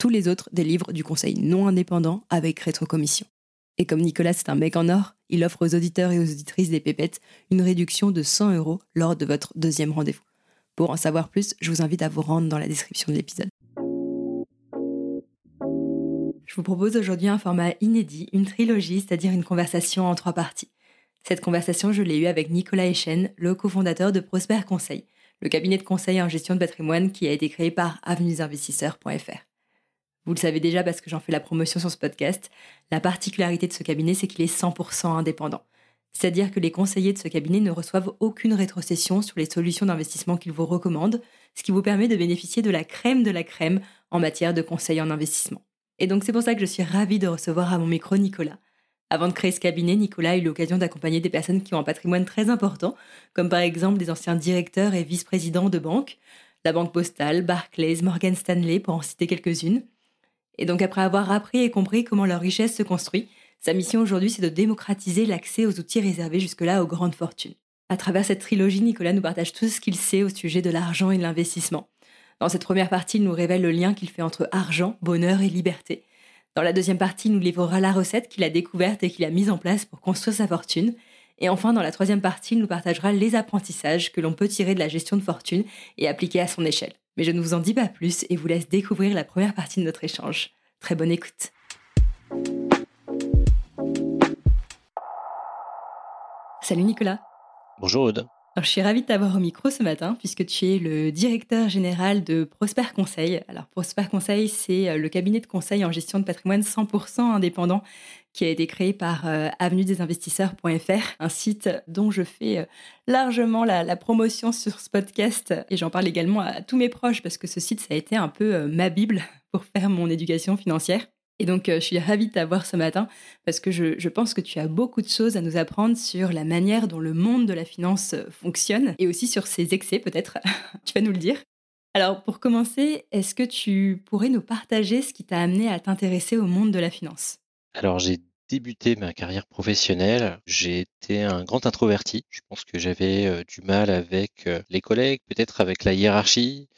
Tous les autres délivrent du conseil non indépendant avec rétrocommission. Et comme Nicolas c'est un mec en or, il offre aux auditeurs et aux auditrices des pépettes une réduction de 100 euros lors de votre deuxième rendez-vous. Pour en savoir plus, je vous invite à vous rendre dans la description de l'épisode. Je vous propose aujourd'hui un format inédit, une trilogie, c'est-à-dire une conversation en trois parties. Cette conversation, je l'ai eue avec Nicolas Echen, le cofondateur de Prosper Conseil, le cabinet de conseil en gestion de patrimoine qui a été créé par avenuesinvestisseurs.fr. Vous le savez déjà parce que j'en fais la promotion sur ce podcast, la particularité de ce cabinet, c'est qu'il est 100% indépendant. C'est-à-dire que les conseillers de ce cabinet ne reçoivent aucune rétrocession sur les solutions d'investissement qu'ils vous recommandent, ce qui vous permet de bénéficier de la crème de la crème en matière de conseil en investissement. Et donc c'est pour ça que je suis ravie de recevoir à mon micro Nicolas. Avant de créer ce cabinet, Nicolas a eu l'occasion d'accompagner des personnes qui ont un patrimoine très important, comme par exemple des anciens directeurs et vice-présidents de banques, la Banque Postale, Barclays, Morgan Stanley, pour en citer quelques-unes. Et donc après avoir appris et compris comment leur richesse se construit, sa mission aujourd'hui c'est de démocratiser l'accès aux outils réservés jusque-là aux grandes fortunes. À travers cette trilogie, Nicolas nous partage tout ce qu'il sait au sujet de l'argent et de l'investissement. Dans cette première partie, il nous révèle le lien qu'il fait entre argent, bonheur et liberté. Dans la deuxième partie, il nous livrera la recette qu'il a découverte et qu'il a mise en place pour construire sa fortune. Et enfin, dans la troisième partie, il nous partagera les apprentissages que l'on peut tirer de la gestion de fortune et appliquer à son échelle. Mais je ne vous en dis pas plus et vous laisse découvrir la première partie de notre échange. Très bonne écoute. Salut Nicolas. Bonjour Aude. Alors, je suis ravie de t'avoir au micro ce matin puisque tu es le directeur général de Prosper Conseil. Alors Prosper Conseil, c'est le cabinet de conseil en gestion de patrimoine 100% indépendant qui a été créé par euh, avenuedesinvestisseurs.fr, un site dont je fais euh, largement la, promotion sur ce podcast et j'en parle également à tous mes proches parce que ce site, ça a été un peu euh, ma Bible pour faire mon éducation financière. Et donc, je suis ravie de t'avoir ce matin parce que je, pense que tu as beaucoup de choses à nous apprendre sur la manière dont le monde de la finance fonctionne et aussi sur ses excès, peut-être. tu vas nous le dire. Alors, pour commencer, est-ce que tu pourrais nous partager ce qui t'a amené à t'intéresser au monde de la finance? Alors, j'ai débuté ma carrière professionnelle, j'ai été un grand introverti. Je pense que j'avais du mal avec les collègues, peut-être avec la hiérarchie,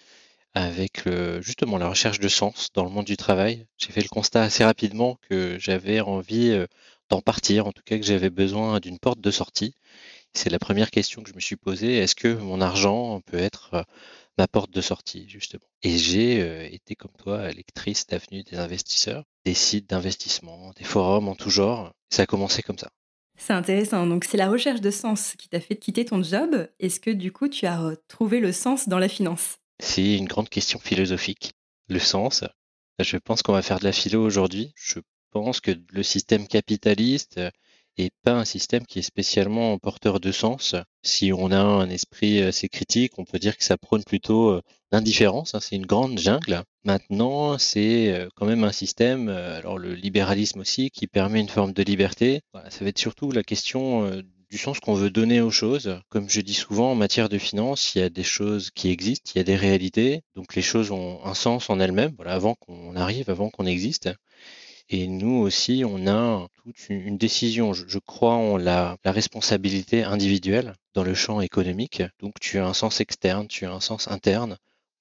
avec justement la recherche de sens dans le monde du travail. J'ai fait le constat assez rapidement que j'avais envie d'en partir, en tout cas que j'avais besoin d'une porte de sortie. C'est la première question que je me suis posée. Est-ce que mon argent peut être ma porte de sortie, justement Et j'ai euh, été, comme toi, lectrice d'avenue des investisseurs, des sites d'investissement, des forums en tout genre. Ça a commencé comme ça. C'est intéressant. Donc, c'est la recherche de sens qui t'a fait quitter ton job. Est-ce que, du coup, tu as trouvé le sens dans la finance? C'est une grande question philosophique. Le sens. Je pense qu'on va faire de la philo aujourd'hui. Je pense que le système capitaliste est pas un système qui est spécialement porteur de sens. Si on a un esprit assez critique, on peut dire que ça prône plutôt euh, l'indifférence. Hein. C'est une grande jungle. Maintenant, c'est euh, quand même un système, euh, alors le libéralisme aussi, qui permet une forme de liberté. ça va être surtout la question du sens qu'on veut donner aux choses. Comme je dis souvent, en matière de finance, il y a des choses qui existent, il y a des réalités. Donc les choses ont un sens en elles-mêmes, voilà, avant qu'on arrive, avant qu'on existe. Et nous aussi, on a toute une décision. Je, crois en la, la, responsabilité individuelle dans le champ économique. Donc tu as un sens externe, tu as un sens interne.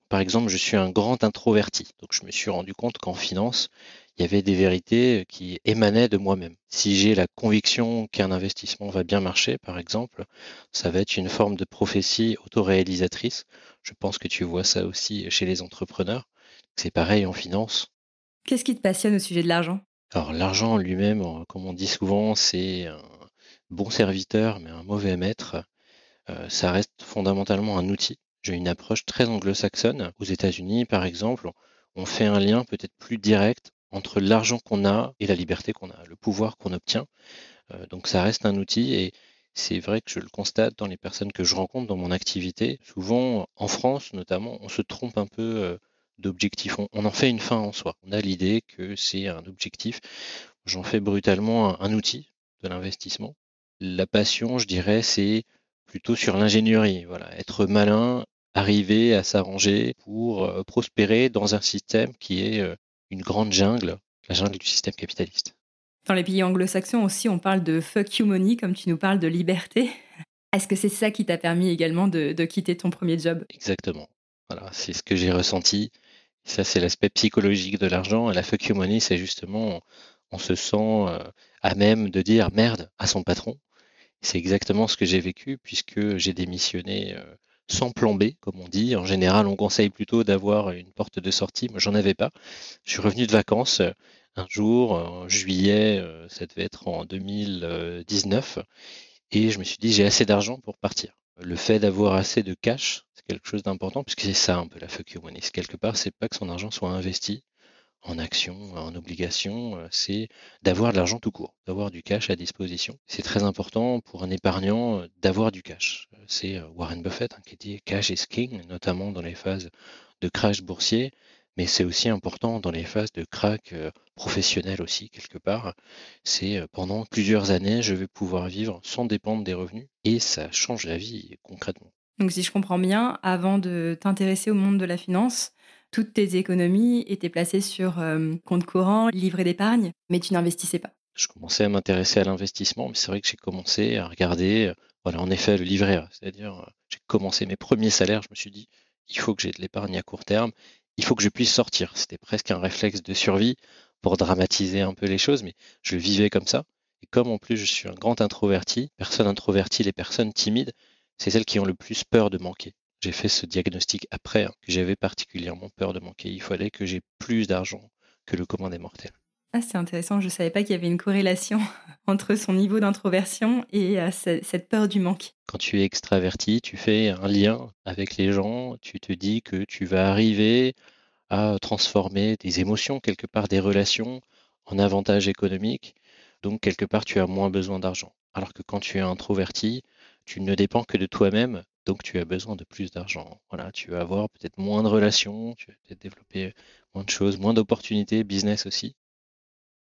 Par exemple, je suis un grand introverti. Donc je me suis rendu compte qu'en finance, il y avait des vérités qui émanaient de moi-même. Si j'ai la conviction qu'un investissement va bien marcher, par exemple, ça va être une forme de prophétie autoréalisatrice. Je pense que tu vois ça aussi chez les entrepreneurs. C'est pareil en finance. Qu'est-ce qui te passionne au sujet de l'argent? Alors l'argent lui-même, comme on dit souvent, c'est un bon serviteur mais un mauvais maître. Euh, ça reste fondamentalement un outil. J'ai une approche très anglo-saxonne. Aux États-Unis, par exemple, on fait un lien peut-être plus direct entre l'argent qu'on a et la liberté qu'on a, le pouvoir qu'on obtient. Euh, donc ça reste un outil et c'est vrai que je le constate dans les personnes que je rencontre dans mon activité. Souvent, en France notamment, on se trompe un peu euh, d'objectif. On, en fait une fin en soi. On a l'idée que c'est un objectif. J'en fais brutalement un, outil de l'investissement. La passion, je dirais, c'est plutôt sur l'ingénierie. Voilà, être malin, arriver à s'arranger pour euh, prospérer dans un système qui est une grande jungle, la jungle du système capitaliste. Dans les pays anglo-saxons aussi, on parle de fuck you money, comme tu nous parles de liberté. Est-ce que c'est ça qui t'a permis également de, quitter ton premier job? Exactement. Voilà, c'est ce que j'ai ressenti. Ça, c'est l'aspect psychologique de l'argent. La fuck you money, c'est justement, on se sent euh, à même de dire merde à son patron. C'est exactement ce que j'ai vécu puisque j'ai démissionné euh, sans plan B, comme on dit. En général, on conseille plutôt d'avoir une porte de sortie. Moi, j'en avais pas. Je suis revenu de vacances euh, un jour, en juillet, ça devait être en 2019, et je me suis dit, j'ai assez d'argent pour partir. Le fait d'avoir assez de cash, quelque chose d'important, puisque c'est ça un peu la fuck you money. Quelque part, c'est pas que son argent soit investi, en action, en obligation, euh, c'est d'avoir de l'argent tout court, d'avoir du cash à disposition. C'est très important pour un épargnant euh, d'avoir du cash. Euh, c'est Warren Buffett hein, qui dit cash is king, notamment dans les phases de crash boursier, mais c'est aussi important dans les phases de crack professionnel aussi, quelque part. C'est pendant plusieurs années, je vais pouvoir vivre sans dépendre des revenus et ça change la vie concrètement. Donc si je comprends bien, avant de t'intéresser au monde de la finance, toutes tes économies étaient placées sur euh, compte courant, livret d'épargne, mais tu n'investissais pas. Je commençais à m'intéresser à l'investissement, mais c'est vrai que j'ai commencé à regarder, euh, voilà, en effet, le livret. C'est-à-dire, euh, j'ai commencé mes premiers salaires, je me suis dit, il faut que j'ai de l'épargne à court terme, il faut que je puisse sortir. C'était presque un réflexe de survie pour dramatiser un peu les choses, mais je vivais comme ça. Et comme en plus je suis un grand introverti, personne introvertie, les personnes timides, c'est celles qui ont le plus peur de manquer j'ai fait ce diagnostic après, hein, que j'avais particulièrement peur de manquer. Il fallait que j'ai plus d'argent que le commun des mortels. Ah, c'est intéressant, je ne savais pas qu'il y avait une corrélation entre son niveau d'introversion et euh, cette peur du manque. Quand tu es extraverti, tu fais un lien avec les gens, tu te dis que tu vas arriver à transformer des émotions, quelque part des relations, en avantages économiques. Donc, quelque part, tu as moins besoin d'argent. Alors que quand tu es introverti, tu ne dépends que de toi-même donc tu as besoin de plus d'argent. Voilà, tu vas avoir peut-être moins de relations, tu vas peut-être développer moins de choses, moins d'opportunités, business aussi.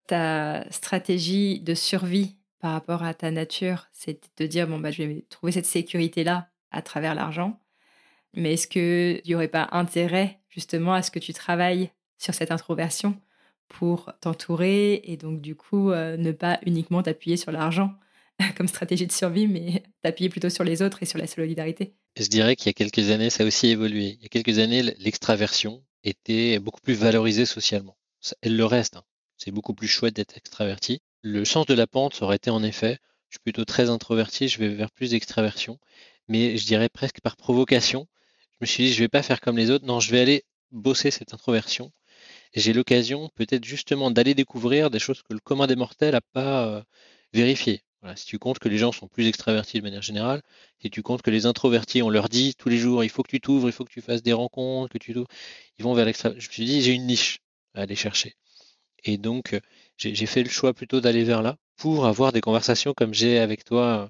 Ta stratégie de survie par rapport à ta nature, c'est de dire bon bah je vais trouver cette sécurité là à travers l'argent. Mais est-ce qu'il n'y aurait pas intérêt justement à ce que tu travailles sur cette introversion pour t'entourer et donc du coup euh, ne pas uniquement t'appuyer sur l'argent? comme stratégie de survie, mais d'appuyer plutôt sur les autres et sur la solidarité. Je dirais qu'il y a quelques années, ça a aussi évolué. Il y a quelques années, l'extraversion était beaucoup plus valorisée socialement. Elle le reste. Hein. C'est beaucoup plus chouette d'être extraverti. Le sens de la pente aurait été en effet, je suis plutôt très introverti, je vais vers plus d'extraversion, mais je dirais presque par provocation. Je me suis dit, je vais pas faire comme les autres, non, je vais aller bosser cette introversion. J'ai l'occasion peut-être justement d'aller découvrir des choses que le commun des mortels n'a pas euh, vérifiées si tu comptes que les gens sont plus extravertis de manière générale, si tu comptes que les introvertis, on leur dit tous les jours, il faut que tu t'ouvres, il faut que tu fasses des rencontres, que tu ils vont vers l'extra. Je me suis dit, j'ai une niche à aller chercher. Et donc, j'ai fait le choix plutôt d'aller vers là pour avoir des conversations comme j'ai avec toi euh,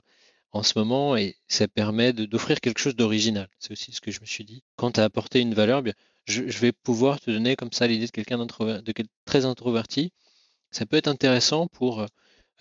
en ce moment et ça permet d'offrir quelque chose d'original. C'est aussi ce que je me suis dit. Quand tu as apporté une valeur, bien, je, vais pouvoir te donner comme ça l'idée de quelqu'un de très introverti. Ça peut être intéressant pour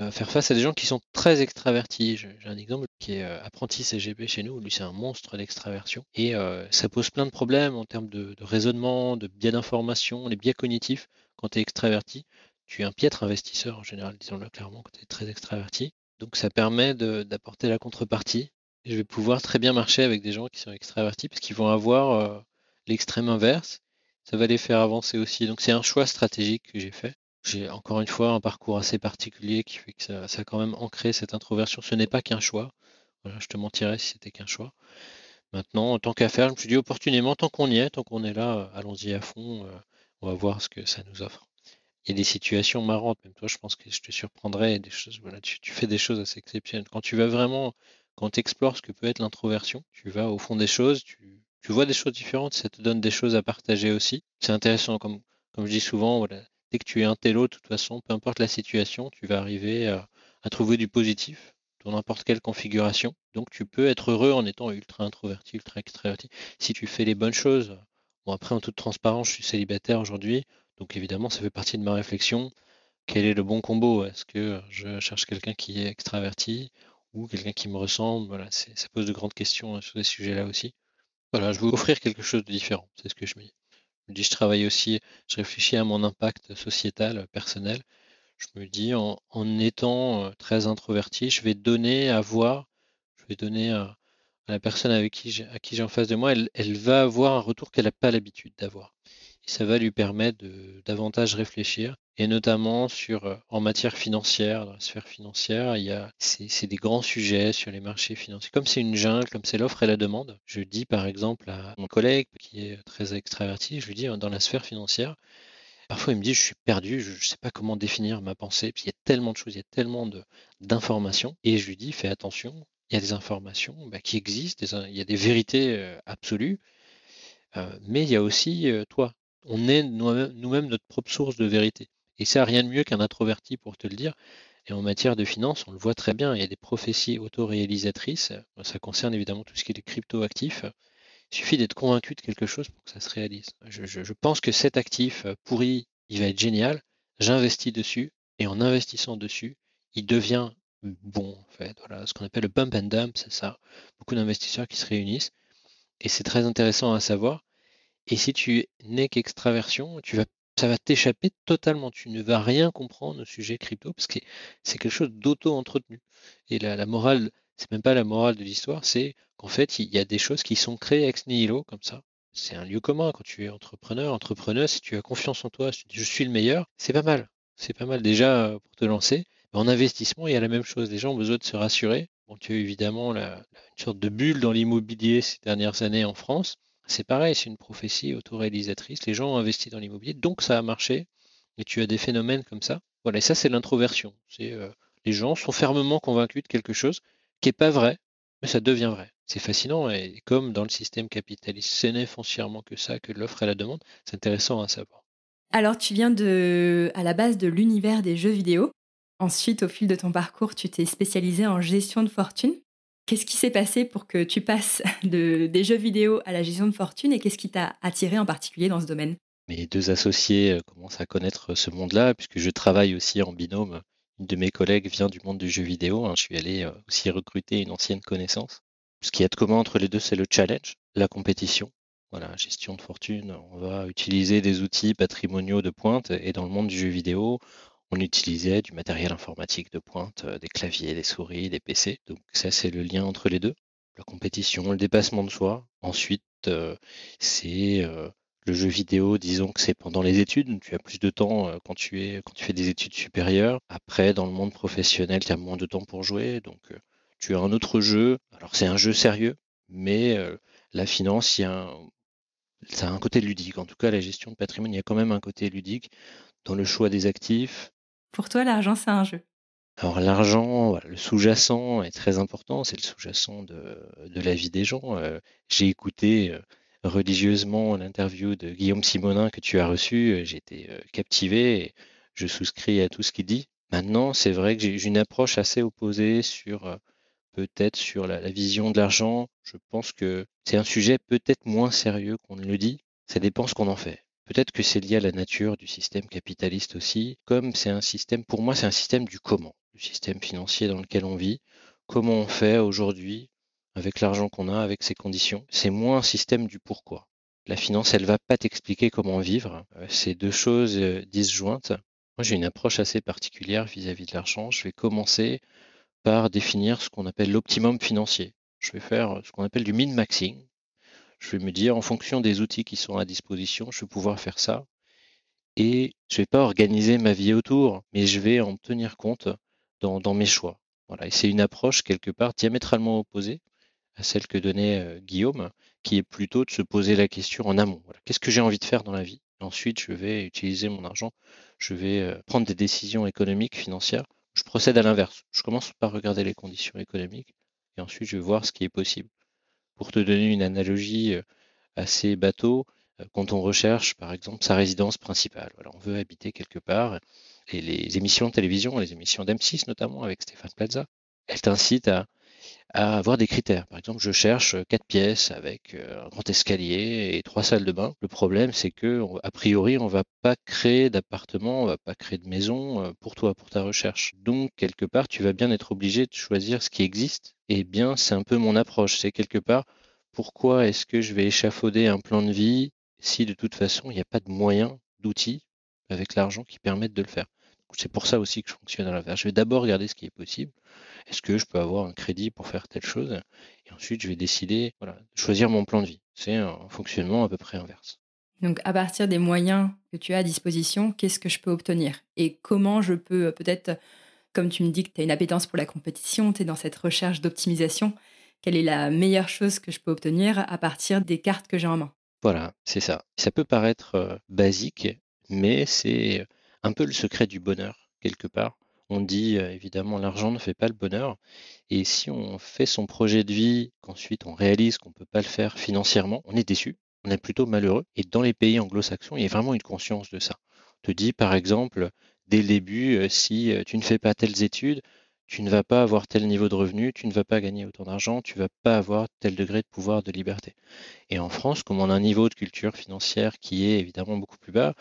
euh, faire face à des gens qui sont très extravertis. J'ai un exemple qui est euh, apprenti CGP chez nous. Lui, c'est un monstre d'extraversion. Et euh, ça pose plein de problèmes en termes de, raisonnement, de biais d'information, les biais cognitifs. Quand tu es extraverti, tu es un piètre investisseur en général, disons-le clairement, quand tu es très extraverti. Donc ça permet d'apporter la contrepartie. je vais pouvoir très bien marcher avec des gens qui sont extravertis parce qu'ils vont avoir euh, l'extrême inverse. Ça va les faire avancer aussi. Donc c'est un choix stratégique que j'ai fait. J'ai encore une fois un parcours assez particulier qui fait que ça, a quand même ancré cette introversion. Ce n'est pas qu'un choix. Je te mentirais si c'était qu'un choix. Maintenant, tant qu'à faire, je me suis dit opportunément, tant qu'on y est, tant qu'on est là, euh, allons-y à fond, euh, on va voir ce que ça nous offre. Il y a des situations marrantes, même toi, je pense que je te surprendrai, des choses, voilà, tu, fais des choses assez exceptionnelles. Quand tu vas vraiment, quand tu explores ce que peut être l'introversion, tu vas au fond des choses, tu, vois des choses différentes, ça te donne des choses à partager aussi. C'est intéressant, comme, je dis souvent, dès que tu es un télo, de toute façon, peu importe la situation, tu vas arriver à trouver du positif dans n'importe quelle configuration. Donc tu peux être heureux en étant ultra introverti, ultra extraverti. Si tu fais les bonnes choses, bon après en toute transparence, je suis célibataire aujourd'hui, donc évidemment ça fait partie de ma réflexion. Quel est le bon combo? Est-ce que je cherche quelqu'un qui est extraverti ou quelqu'un qui me ressemble? Ça pose de grandes questions hein, sur ces sujets-là aussi. Voilà, je veux offrir quelque chose de différent, c'est ce que je me dis. Je travaille aussi, je réfléchis à mon impact sociétal, personnel, je me dis en, étant très introverti, je vais donner à voir, je vais donner à, la personne avec qui j'ai, à qui j'ai en face de moi, elle, va avoir un retour qu'elle n'a pas l'habitude d'avoir. Ça va lui permettre de davantage réfléchir, et notamment sur en matière financière, dans la sphère financière, il y a c'est, des grands sujets sur les marchés financiers. Comme c'est une jungle, comme c'est l'offre et la demande, je dis par exemple à mon collègue qui est très extraverti, je lui dis dans la sphère financière, Parfois, il me dit, je suis perdu, je ne sais pas comment définir ma pensée, puis il y a tellement de choses, il y a tellement d'informations. Et je lui dis, fais attention, il y a des informations bah, qui existent, il y a des vérités euh, absolues, euh, mais il y a aussi euh, toi. On est nous-mêmes notre propre source de vérité. Et ça, rien de mieux qu'un introverti pour te le dire. Et en matière de finance, on le voit très bien, il y a des prophéties autoréalisatrices. Ça concerne évidemment tout ce qui est crypto-actifs. Il suffit d'être convaincu de quelque chose pour que ça se réalise. Je, pense que cet actif euh, pourri, il va être génial. J'investis dessus et en investissant dessus, il devient bon en fait. Voilà, ce qu'on appelle le bump and dump, c'est ça. Beaucoup d'investisseurs qui se réunissent et c'est très intéressant à savoir. Et si tu n'es qu'extraversion, ça va t'échapper totalement. Tu ne vas rien comprendre au sujet crypto parce que c'est quelque chose d'auto-entretenu. Et la, la morale c'est même pas la morale de l'histoire, c'est qu'en fait, il y a des choses qui sont créées ex nihilo, comme ça. C'est un lieu commun quand tu es entrepreneur, entrepreneuse, si tu as confiance en toi, si tu dis je suis le meilleur, c'est pas mal. C'est pas mal déjà euh, pour te lancer. En investissement, il y a la même chose. Les gens ont besoin de se rassurer. Bon, tu as évidemment une sorte de bulle dans l'immobilier ces dernières années en France. C'est pareil, c'est une prophétie autoréalisatrice. Les gens ont investi dans l'immobilier, donc ça a marché. Et tu as des phénomènes comme ça. Voilà, et ça, c'est l'introversion. Euh, les gens sont fermement convaincus de quelque chose qui n'est pas vrai, mais ça devient vrai. C'est fascinant et comme dans le système capitaliste, ce n'est foncièrement que ça, que l'offre et la demande, c'est intéressant à savoir. Alors tu viens de, à la base de l'univers des jeux vidéo. Ensuite, au fil de ton parcours, tu t'es spécialisé en gestion de fortune. Qu'est-ce qui s'est passé pour que tu passes de, des jeux vidéo à la gestion de fortune et qu'est-ce qui t'a attiré en particulier dans ce domaine? Mes deux associés euh, commencent à connaître ce monde-là puisque je travaille aussi en binôme une de mes collègues vient du monde du jeu vidéo. Hein. Je suis allé euh, aussi recruter une ancienne connaissance. Ce qui est commun entre les deux, c'est le challenge, la compétition. Voilà, gestion de fortune. On va utiliser des outils patrimoniaux de pointe et dans le monde du jeu vidéo, on utilisait du matériel informatique de pointe, euh, des claviers, des souris, des PC. Donc ça, c'est le lien entre les deux. La compétition, le dépassement de soi. Ensuite, euh, c'est le jeu vidéo, disons que c'est pendant les études, tu as plus de temps euh, quand tu fais des études supérieures. Après, dans le monde professionnel, tu as moins de temps pour jouer, donc euh, tu as un autre jeu. Alors c'est un jeu sérieux, mais euh, la finance, y a ça a un côté ludique. En tout cas, la gestion de patrimoine, il y a quand même un côté ludique dans le choix des actifs. Pour toi, l'argent, c'est un jeu. Alors l'argent, le sous-jacent est très important, c'est le sous-jacent de, la vie des gens. J'ai écouté religieusement l'interview de Guillaume Simonin que tu as reçu. Euh, j'ai été euh, captivé et je souscris à tout ce qu'il dit. Maintenant, c'est vrai que j'ai une approche assez opposée sur euh, peut-être sur la, vision de l'argent. Je pense que c'est un sujet peut-être moins sérieux qu'on ne le dit. Ça dépend ce qu'on en fait. Peut-être que c'est lié à la nature du système capitaliste aussi. Comme c'est un système, pour moi, c'est un système du comment, du système financier dans lequel on vit. Comment on fait aujourd'hui avec l'argent qu'on a, avec ses conditions. C'est moins un système du pourquoi. La finance, elle va pas t'expliquer comment vivre. Euh, c'est deux choses euh, disjointes. Moi, j'ai une approche assez particulière vis-à-vis de l'argent. Je vais commencer par définir ce qu'on appelle l'optimum financier. Je vais faire ce qu'on appelle du min-maxing. Je vais me dire, en fonction des outils qui sont à disposition, je vais pouvoir faire ça. Et je ne vais pas organiser ma vie autour, mais je vais en tenir compte dans, mes choix. Voilà. Et c'est une approche quelque part diamétralement opposée à celle que donnait euh, Guillaume, qui est plutôt de se poser la question en amont. Qu'est-ce que j'ai envie de faire dans la vie? Ensuite, je vais utiliser mon argent, je vais euh, prendre des décisions économiques, financières. Je procède à l'inverse. Je commence par regarder les conditions économiques et ensuite je vais voir ce qui est possible. Pour te donner une analogie euh, assez bateau, quand on recherche par exemple sa résidence principale, on veut habiter quelque part et les émissions de télévision, les émissions d'M6 notamment avec Stéphane Plaza, elles t'incitent à, avoir des critères. Par exemple, je cherche quatre pièces avec euh, un grand escalier et trois salles de bain. Le problème, c'est que a priori, on va pas créer d'appartement, on va pas créer de maison euh, pour toi, pour ta recherche. Donc quelque part, tu vas bien être obligé de choisir ce qui existe. Et bien, c'est un peu mon approche. C'est quelque part, pourquoi est-ce que je vais échafauder un plan de vie si de toute façon il n'y a pas de moyens, d'outils avec l'argent qui permettent de le faire? C'est pour ça aussi que je fonctionne à l'inverse. Je vais d'abord regarder ce qui est possible. Est-ce que je peux avoir un crédit pour faire telle chose? Et ensuite, je vais décider, voilà, de choisir mon plan de vie. C'est un fonctionnement à peu près inverse. Donc, à partir des moyens que tu as à disposition, qu'est-ce que je peux obtenir? Et comment je peux euh, peut-être, comme tu me dis que tu as une appétence pour la compétition, tu es dans cette recherche d'optimisation, quelle est la meilleure chose que je peux obtenir à partir des cartes que j'ai en main? Voilà, c'est ça. Ça peut paraître euh, basique, mais c'est un peu le secret du bonheur, quelque part. On dit évidemment l'argent ne fait pas le bonheur. Et si on fait son projet de vie, qu'ensuite on réalise qu'on ne peut pas le faire financièrement, on est déçu, on est plutôt malheureux. Et dans les pays anglo-saxons, il y a vraiment une conscience de ça. On te dit par exemple, dès le début, si tu ne fais pas telles études, tu ne vas pas avoir tel niveau de revenu, tu ne vas pas gagner autant d'argent, tu ne vas pas avoir tel degré de pouvoir de liberté. Et en France, comme on a un niveau de culture financière qui est évidemment beaucoup plus bas,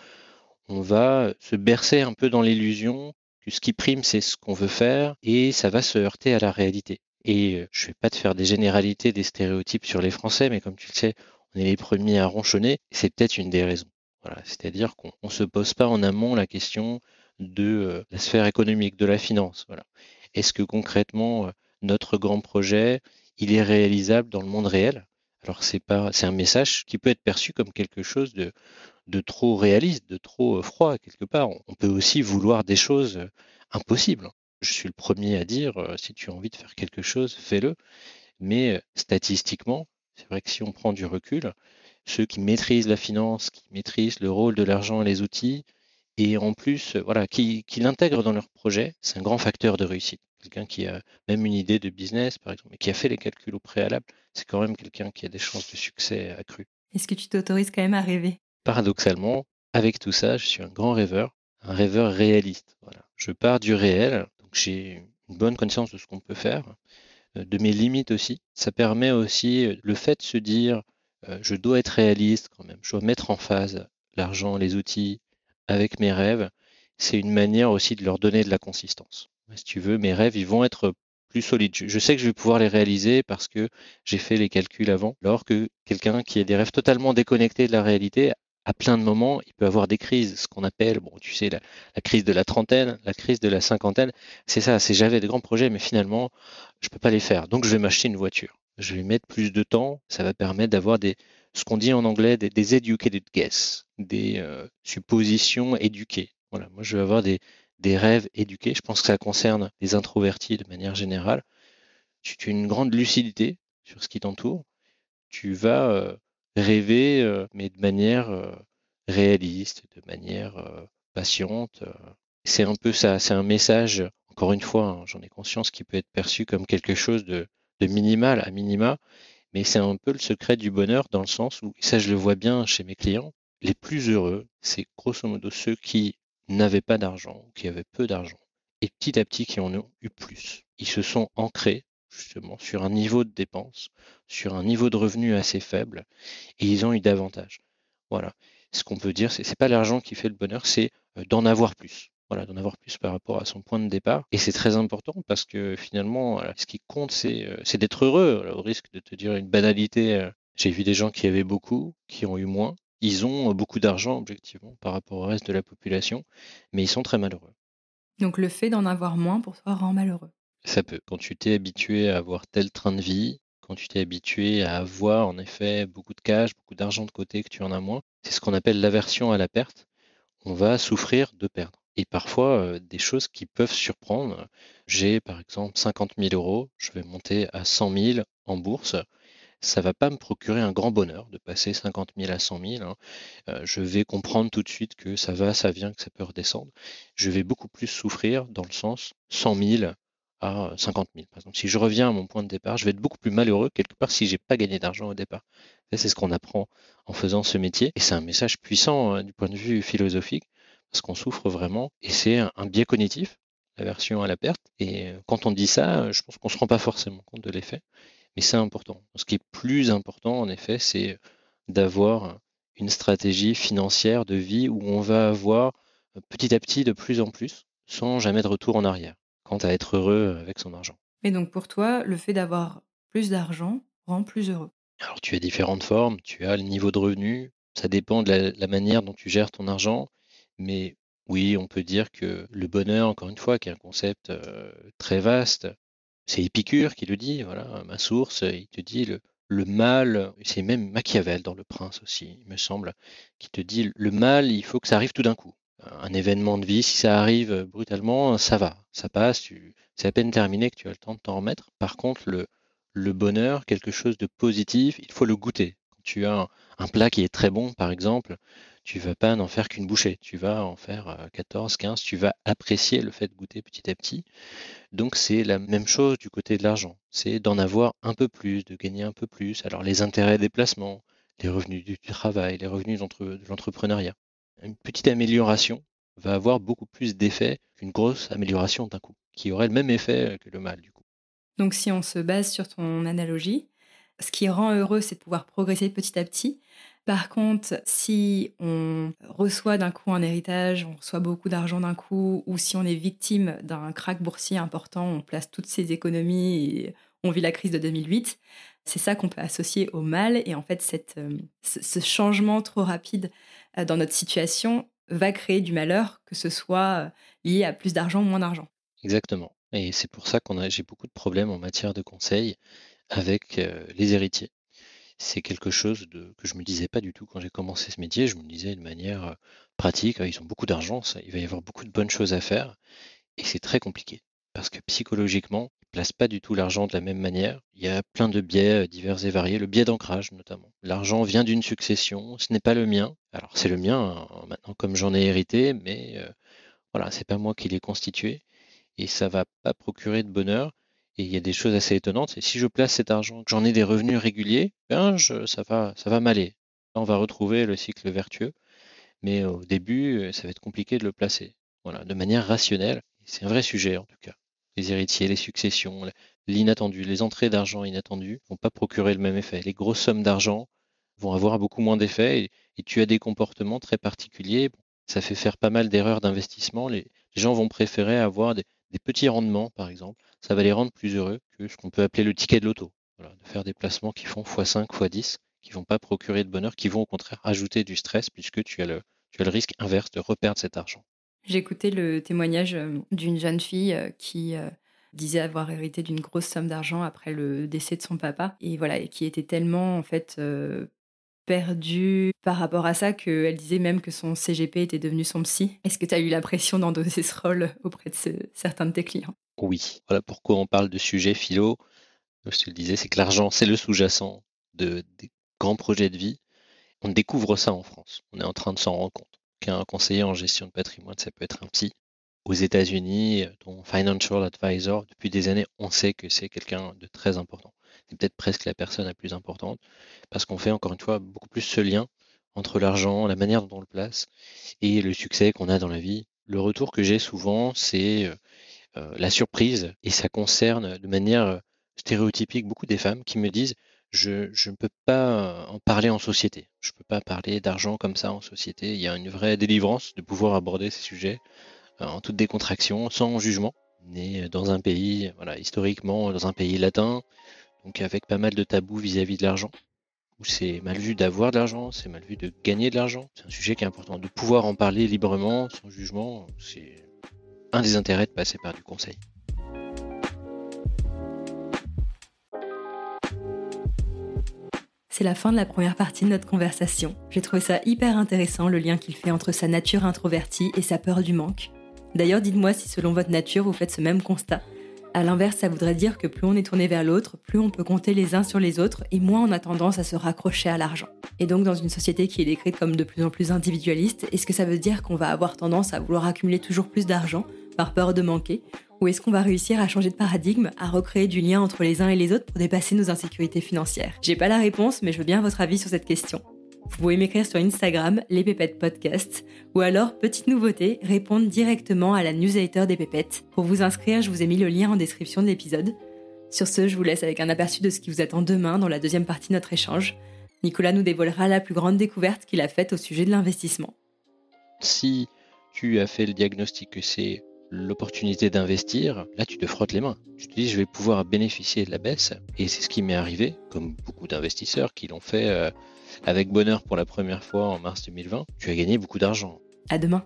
on va se bercer un peu dans l'illusion que ce qui prime, c'est ce qu'on veut faire et ça va se heurter à la réalité. Et euh, je ne vais pas te faire des généralités, des stéréotypes sur les Français, mais comme tu le sais, on est les premiers à ronchonner. C'est peut-être une des raisons. Voilà, c'est-à-dire qu'on ne se pose pas en amont la question de euh, la sphère économique, de la finance. Est-ce que concrètement, euh, notre grand projet, il est réalisable dans le monde réel? Alors c'est un message qui peut être perçu comme quelque chose de, de trop réaliste, de trop euh, froid quelque part. On peut aussi vouloir des choses euh, impossibles. Je suis le premier à dire, euh, si tu as envie de faire quelque chose, fais-le. Mais statistiquement, c'est vrai que si on prend du recul, ceux qui maîtrisent la finance, qui maîtrisent le rôle de l'argent et les outils, et en plus, voilà, qui, qui l'intègrent dans leur projet, c'est un grand facteur de réussite. Quelqu'un qui a même une idée de business, par exemple, et qui a fait les calculs au préalable, c'est quand même quelqu'un qui a des chances de succès accrues. Est-ce que tu t'autorises quand même à rêver? Paradoxalement, avec tout ça, je suis un grand rêveur, un rêveur réaliste. Je pars du réel, donc j'ai une bonne connaissance de ce qu'on peut faire, euh, de mes limites aussi. Ça permet aussi euh, le fait de se dire, euh, je dois être réaliste quand même, je dois mettre en phase l'argent, les outils avec mes rêves. C'est une manière aussi de leur donner de la consistance. Si tu veux, mes rêves, ils vont être plus solides. Je sais que je vais pouvoir les réaliser parce que j'ai fait les calculs avant, alors que quelqu'un qui a des rêves totalement déconnectés de la réalité à plein de moments, il peut avoir des crises, ce qu'on appelle, bon, tu sais, la, crise de la trentaine, la crise de la cinquantaine. C'est ça, c'est j'avais de grands projets, mais finalement, je ne peux pas les faire. Donc, je vais m'acheter une voiture. Je vais mettre plus de temps. Ça va permettre d'avoir des, ce qu'on dit en anglais, des, educated guesses, des euh, suppositions éduquées. Voilà, moi, je vais avoir des, des rêves éduqués. Je pense que ça concerne les introvertis de manière générale. Tu, as une grande lucidité sur ce qui t'entoure. Tu vas euh, rêver, euh, mais de manière euh, réaliste, de manière euh, patiente. C'est un peu ça, c'est un message, encore une fois, hein, j'en ai conscience, qui peut être perçu comme quelque chose de, minimal à minima, mais c'est un peu le secret du bonheur dans le sens où, ça je le vois bien chez mes clients, les plus heureux, c'est grosso modo ceux qui n'avaient pas d'argent, qui avaient peu d'argent, et petit à petit qui en ont eu plus. Ils se sont ancrés justement sur un niveau de dépenses, sur un niveau de revenu assez faible, et ils ont eu davantage. Voilà. Ce qu'on peut dire, c'est n'est pas l'argent qui fait le bonheur, c'est euh, d'en avoir plus. Voilà, d'en avoir plus par rapport à son point de départ. Et c'est très important parce que finalement, ce qui compte, c'est euh, d'être heureux. au risque de te dire une banalité, euh, j'ai vu des gens qui avaient beaucoup, qui ont eu moins, Ils ont beaucoup d'argent, objectivement, par rapport au reste de la population, mais ils sont très malheureux. Donc le fait d'en avoir moins pour toi rend malheureux. Ça peut. Quand tu t'es habitué à avoir tel train de vie, quand tu t'es habitué à avoir en effet beaucoup de cash, beaucoup d'argent de côté, que tu en as moins, c'est ce qu'on appelle l'aversion à la perte. On va souffrir de perdre. Et parfois, des choses qui peuvent surprendre. J'ai par exemple 50 000 euros, je vais monter à 100 000 en bourse ça va pas me procurer un grand bonheur de passer 50 000 à 100 000. Hein. Je vais comprendre tout de suite que ça va, ça vient, que ça peut redescendre. Je vais beaucoup plus souffrir dans le sens 100 000 à 50 000. Par exemple, si je reviens à mon point de départ, je vais être beaucoup plus malheureux quelque part si j'ai pas gagné d'argent au départ. C'est ce qu'on apprend en faisant ce métier. Et c'est un message puissant hein, du point de vue philosophique parce qu'on souffre vraiment. Et c'est un, un biais cognitif, l'aversion à la perte. Et euh, quand on dit ça, je pense qu'on se rend pas forcément compte de l'effet. Mais c'est important. Ce qui est plus important, en effet, c'est d'avoir une stratégie financière de vie où on va avoir petit à petit de plus en plus, sans jamais de retour en arrière, quant à être heureux avec son argent. Et donc pour toi, le fait d'avoir plus d'argent rend plus heureux Alors tu as différentes formes, tu as le niveau de revenu, ça dépend de la, manière dont tu gères ton argent, mais oui, on peut dire que le bonheur, encore une fois, qui est un concept euh, très vaste, c'est Épicure qui le dit, voilà, ma source, il te dit le, le mal, c'est même Machiavel dans Le Prince aussi, il me semble, qui te dit le mal, il faut que ça arrive tout d'un coup. Un événement de vie, si ça arrive brutalement, ça va, ça passe, c'est à peine terminé que tu as le temps de t'en remettre. Par contre, le, le bonheur, quelque chose de positif, il faut le goûter. Quand tu as un plat qui est très bon, par exemple, tu vas pas n'en faire qu'une bouchée, tu vas en faire 14, euh, 15, tu vas apprécier le fait de goûter petit à petit. Donc c'est la même chose du côté de l'argent, c'est d'en avoir un peu plus, de gagner un peu plus. Alors les intérêts des placements, les revenus du travail, les revenus de l'entrepreneuriat. Une petite amélioration va avoir beaucoup plus d'effet qu'une grosse amélioration d'un coup, qui aurait le même effet que le mal du coup. Donc si on se base sur ton analogie, ce qui rend heureux, c'est de pouvoir progresser petit à petit. Par contre, si on reçoit d'un coup un héritage, on reçoit beaucoup d'argent d'un coup, ou si on est victime d'un crack boursier important, on place toutes ses économies et on vit la crise de 2008, c'est ça qu'on peut associer au mal. Et en fait, euh, ce changement trop rapide euh, dans notre situation va créer du malheur, que ce soit euh, lié à plus d'argent ou moins d'argent. Exactement. Et c'est pour ça qu'on j'ai beaucoup de problèmes en matière de conseil avec les héritiers c'est quelque chose que je me disais pas du tout quand j'ai commencé ce métier. Je me disais de manière pratique, ils ont beaucoup d'argent, il va y avoir beaucoup de bonnes choses à faire. Et c'est très compliqué parce que psychologiquement, placent pas du tout l'argent de la même manière. Il y a plein de biais divers et variés, le biais d'ancrage notamment. L'argent vient d'une succession, ce n'est pas le mien. Alors c'est le mien hein, maintenant comme j'en ai hérité, mais voilà, c'est pas moi qui l'ai constitué et ça va pas procurer de bonheur. Et il y a des choses assez étonnantes. Et si je place cet argent, que j'en ai des revenus réguliers, ben ça va, ça va m'aller. On va retrouver le cycle vertueux. Mais au début, euh, ça va être compliqué de le placer. Voilà, de manière rationnelle. C'est un vrai sujet en tout cas. Les héritiers, les successions, l'inattendu, les entrées d'argent inattendues vont pas procurer le même effet. Les grosses sommes d'argent vont avoir beaucoup moins d'effet et, tu as des comportements très particuliers. Ça fait faire pas mal d'erreurs d'investissement. Les, gens vont préférer avoir des petits rendements, par exemple, ça va les rendre plus heureux que ce qu'on peut appeler le ticket de l'auto. de faire des placements qui font x5, x10, qui vont pas procurer de bonheur, qui vont au contraire ajouter du stress puisque tu as le, tu as le risque inverse de reperdre cet argent. Écouté le témoignage euh, d'une jeune fille euh, qui euh, disait avoir hérité d'une grosse somme d'argent après le décès de son papa et voilà et qui était tellement en fait perdue par rapport à ça qu'elle disait même que son CGP était devenu son psy. Est-ce que tu as eu l'impression d'endosser ce rôle auprès de certains de tes clients? Oui, voilà pourquoi on parle de sujet philo. Je te le disais, c'est que l'argent, c'est le sous-jacent de, des grands projets de vie. On découvre ça en France. On est en train de s'en rendre compte. Qu'un conseiller en gestion de patrimoine, ça peut être un psy. Aux États-Unis, ton financial advisor, depuis des années, on sait que c'est quelqu'un de très important. C'est peut-être presque la personne la plus importante parce qu'on fait encore une fois beaucoup plus ce lien entre l'argent, la manière dont on le place et le succès qu'on a dans la vie. Le retour que j'ai souvent, c'est euh, euh, la surprise, et ça concerne de manière euh, stéréotypique beaucoup des femmes qui me disent je, ne peux pas en parler en société. Je ne peux pas parler d'argent comme ça en société. Il y a une vraie délivrance de pouvoir aborder ces sujets euh, en toute décontraction, sans jugement. Est dans un pays, voilà, historiquement, dans un pays latin, donc avec pas mal de tabous vis-à-vis de l'argent. où c'est mal vu d'avoir de l'argent, c'est mal vu de gagner de l'argent. C'est un sujet qui est important. De pouvoir en parler librement, sans jugement, c'est un des intérêts de passer par du conseil. C'est la fin de la première partie de notre conversation. J'ai trouvé ça hyper intéressant le lien qu'il fait entre sa nature introvertie et sa peur du manque. D'ailleurs, dites-moi si selon votre nature vous faites ce même constat. À l'inverse, ça voudrait dire que plus on est tourné vers l'autre, plus on peut compter les uns sur les autres et moins on a tendance à se raccrocher à l'argent. Et donc dans une société qui est décrite comme de plus en plus individualiste, est-ce que ça veut dire qu'on va avoir tendance à vouloir accumuler toujours plus d'argent par peur de manquer ou est-ce qu'on va réussir à changer de paradigme, à recréer du lien entre les uns et les autres pour dépasser nos insécurités financières? J'ai pas la réponse, mais je veux bien votre avis sur cette question. Vous pouvez m'écrire sur Instagram, les pépettes podcast, ou alors, petite nouveauté, répondre directement à la newsletter des pépettes. Pour vous inscrire, je vous ai mis le lien en description de l'épisode. Sur ce, je vous laisse avec un aperçu de ce qui vous attend demain dans la deuxième partie de notre échange. Nicolas nous dévoilera la plus grande découverte qu'il a faite au sujet de l'investissement. Si tu as fait le diagnostic que c'est l'opportunité d'investir, là tu te frottes les mains. Tu te dis je vais pouvoir bénéficier de la baisse et c'est ce qui m'est arrivé, comme beaucoup d'investisseurs qui l'ont fait euh, avec bonheur pour la première fois en mars 2020. Tu as gagné beaucoup d'argent. À demain.